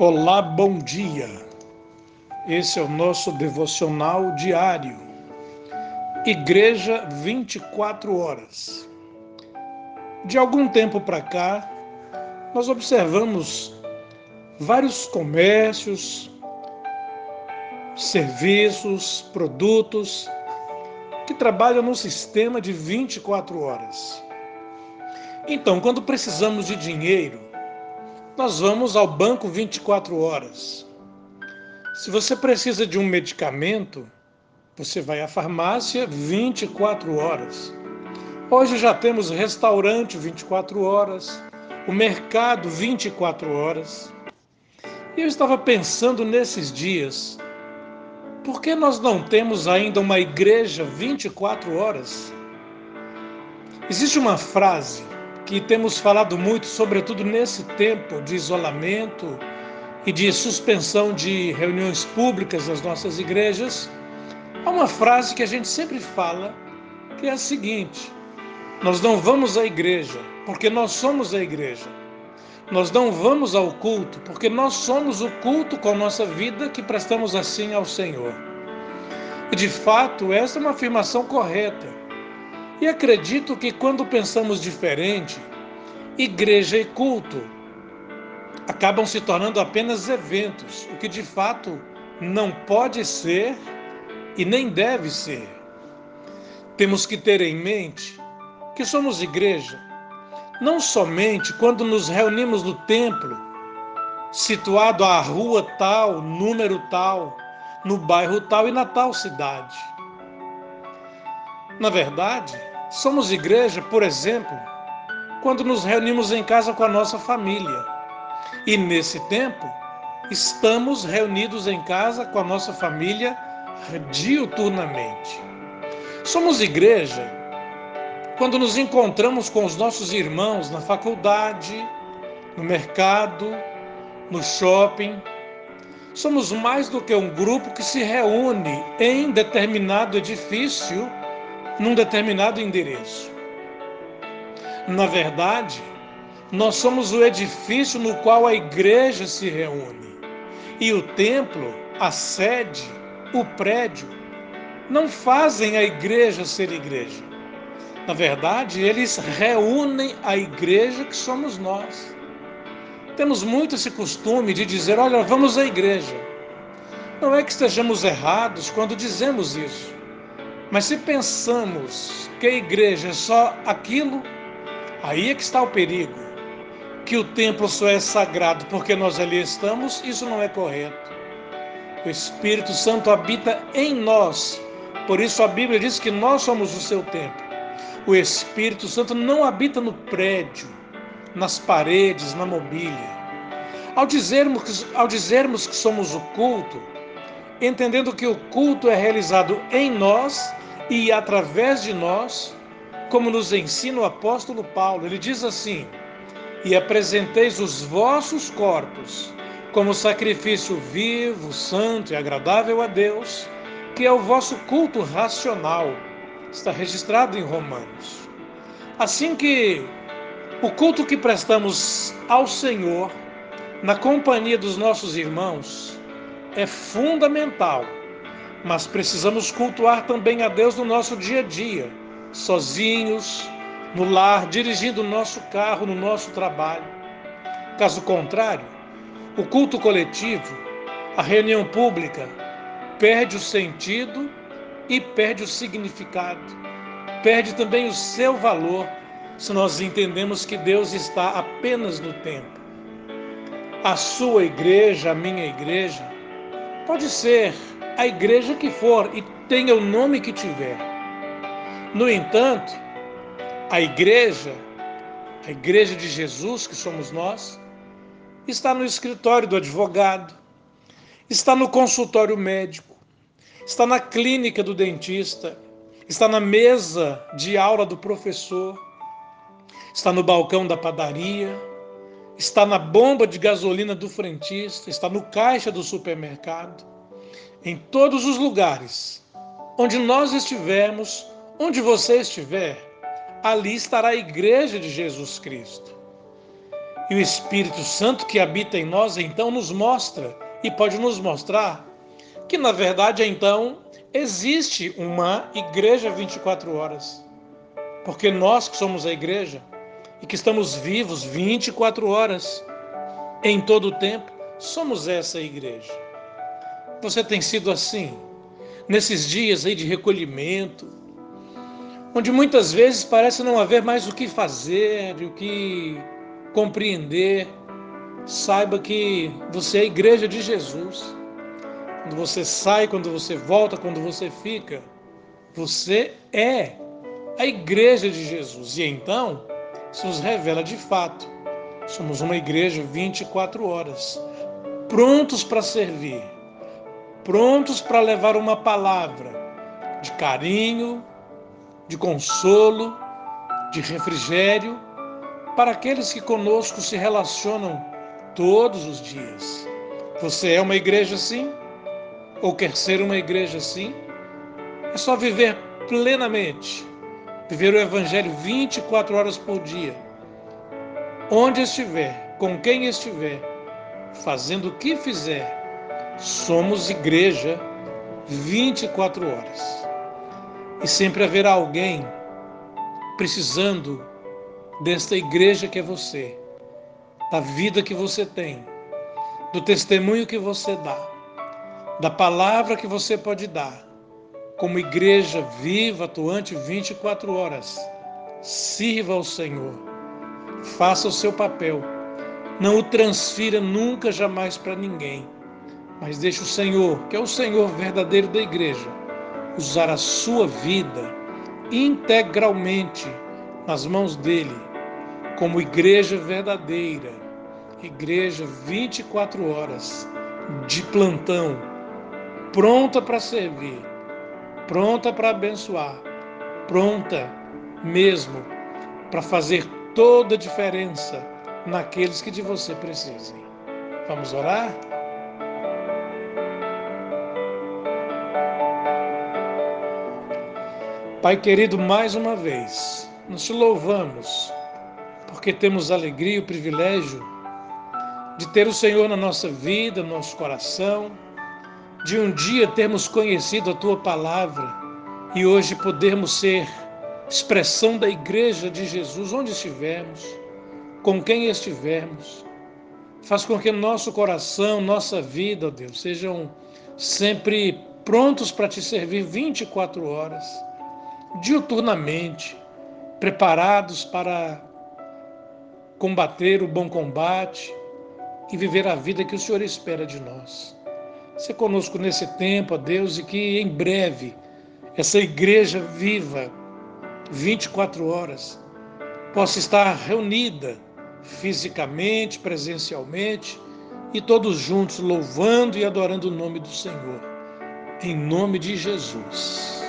Olá, bom dia. Esse é o nosso devocional diário. Igreja 24 horas. De algum tempo para cá, nós observamos vários comércios, serviços, produtos que trabalham num sistema de 24 horas. Então, quando precisamos de dinheiro, nós vamos ao banco 24 horas. Se você precisa de um medicamento, você vai à farmácia 24 horas. Hoje já temos restaurante 24 horas, o mercado 24 horas. E eu estava pensando nesses dias, por que nós não temos ainda uma igreja 24 horas? Existe uma frase que temos falado muito, sobretudo nesse tempo de isolamento e de suspensão de reuniões públicas nas nossas igrejas, há uma frase que a gente sempre fala, que é a seguinte: nós não vamos à igreja porque nós somos a igreja. Nós não vamos ao culto porque nós somos o culto com a nossa vida que prestamos assim ao Senhor. E de fato, essa é uma afirmação correta. E acredito que quando pensamos diferente, igreja e culto acabam se tornando apenas eventos, o que de fato não pode ser e nem deve ser. Temos que ter em mente que somos igreja não somente quando nos reunimos no templo, situado à rua tal, número tal, no bairro tal e na tal cidade. Na verdade, somos igreja, por exemplo, quando nos reunimos em casa com a nossa família. E nesse tempo, estamos reunidos em casa com a nossa família diuturnamente. Somos igreja quando nos encontramos com os nossos irmãos na faculdade, no mercado, no shopping. Somos mais do que um grupo que se reúne em determinado edifício num determinado endereço. Na verdade, nós somos o edifício no qual a igreja se reúne. E o templo, a sede, o prédio, não fazem a igreja ser igreja. Na verdade, eles reúnem a igreja que somos nós. Temos muito esse costume de dizer: olha, vamos à igreja. Não é que estejamos errados quando dizemos isso. Mas se pensamos que a igreja é só aquilo, aí é que está o perigo. Que o templo só é sagrado porque nós ali estamos, isso não é correto. O Espírito Santo habita em nós. Por isso a Bíblia diz que nós somos o seu templo. O Espírito Santo não habita no prédio, nas paredes, na mobília. Ao dizermos, ao dizermos que somos o culto, entendendo que o culto é realizado em nós e através de nós, como nos ensina o apóstolo Paulo. Ele diz assim: E apresenteis os vossos corpos como sacrifício vivo, santo e agradável a Deus, que é o vosso culto racional. Está registrado em Romanos. Assim que o culto que prestamos ao Senhor, na companhia dos nossos irmãos, é fundamental mas precisamos cultuar também a Deus no nosso dia a dia, sozinhos, no lar, dirigindo o nosso carro, no nosso trabalho. Caso contrário, o culto coletivo, a reunião pública, perde o sentido e perde o significado, perde também o seu valor se nós entendemos que Deus está apenas no tempo. A sua igreja, a minha igreja, pode ser a igreja que for e tenha o nome que tiver. No entanto, a igreja, a igreja de Jesus, que somos nós, está no escritório do advogado, está no consultório médico, está na clínica do dentista, está na mesa de aula do professor, está no balcão da padaria, está na bomba de gasolina do frentista, está no caixa do supermercado em todos os lugares, onde nós estivermos, onde você estiver, ali estará a igreja de Jesus Cristo. E o Espírito Santo que habita em nós então nos mostra e pode nos mostrar que na verdade então existe uma igreja 24 horas. Porque nós que somos a igreja e que estamos vivos 24 horas em todo o tempo, somos essa igreja. Você tem sido assim nesses dias aí de recolhimento, onde muitas vezes parece não haver mais o que fazer, o que compreender, saiba que você é a igreja de Jesus. Quando você sai, quando você volta, quando você fica, você é a igreja de Jesus. E então, isso nos revela de fato. Somos uma igreja 24 horas, prontos para servir, prontos para levar uma palavra de carinho, de consolo, de refrigério para aqueles que conosco se relacionam todos os dias. Você é uma igreja assim? Ou quer ser uma igreja assim? É só viver plenamente, viver o Evangelho 24 horas por dia. Onde estiver, com quem estiver, fazendo o que fizer, somos igreja 24 horas. E sempre haverá alguém precisando desta igreja que é você, da vida que você tem, do testemunho que você dá, da palavra que você pode dar, como igreja viva, atuante 24 horas. Sirva ao Senhor, faça o seu papel, não o transfira nunca, jamais para ninguém, mas deixe o Senhor, que é o Senhor verdadeiro da igreja, usar a sua vida integralmente nas mãos dele, como igreja verdadeira, igreja 24 horas de plantão, pronta para servir, pronta para abençoar, pronta mesmo para fazer toda a diferença naqueles que de você precisem. Vamos orar? Pai querido, mais uma vez, nos louvamos, porque temos alegria e o privilégio de ter o Senhor na nossa vida, no nosso coração, de um dia termos conhecido a Tua palavra e hoje podermos ser expressão da igreja de Jesus onde estivermos, com quem estivermos. Faz com que nosso coração, nossa vida, ó Deus, sejam sempre prontos para te servir 24 horas diuturnamente, preparados para combater o bom combate e viver a vida que o Senhor espera de nós. Se conosco nesse tempo, ó Deus, e que em breve essa igreja viva, 24 horas, possa estar reunida fisicamente, presencialmente e todos juntos louvando e adorando o nome do Senhor. Em nome de Jesus.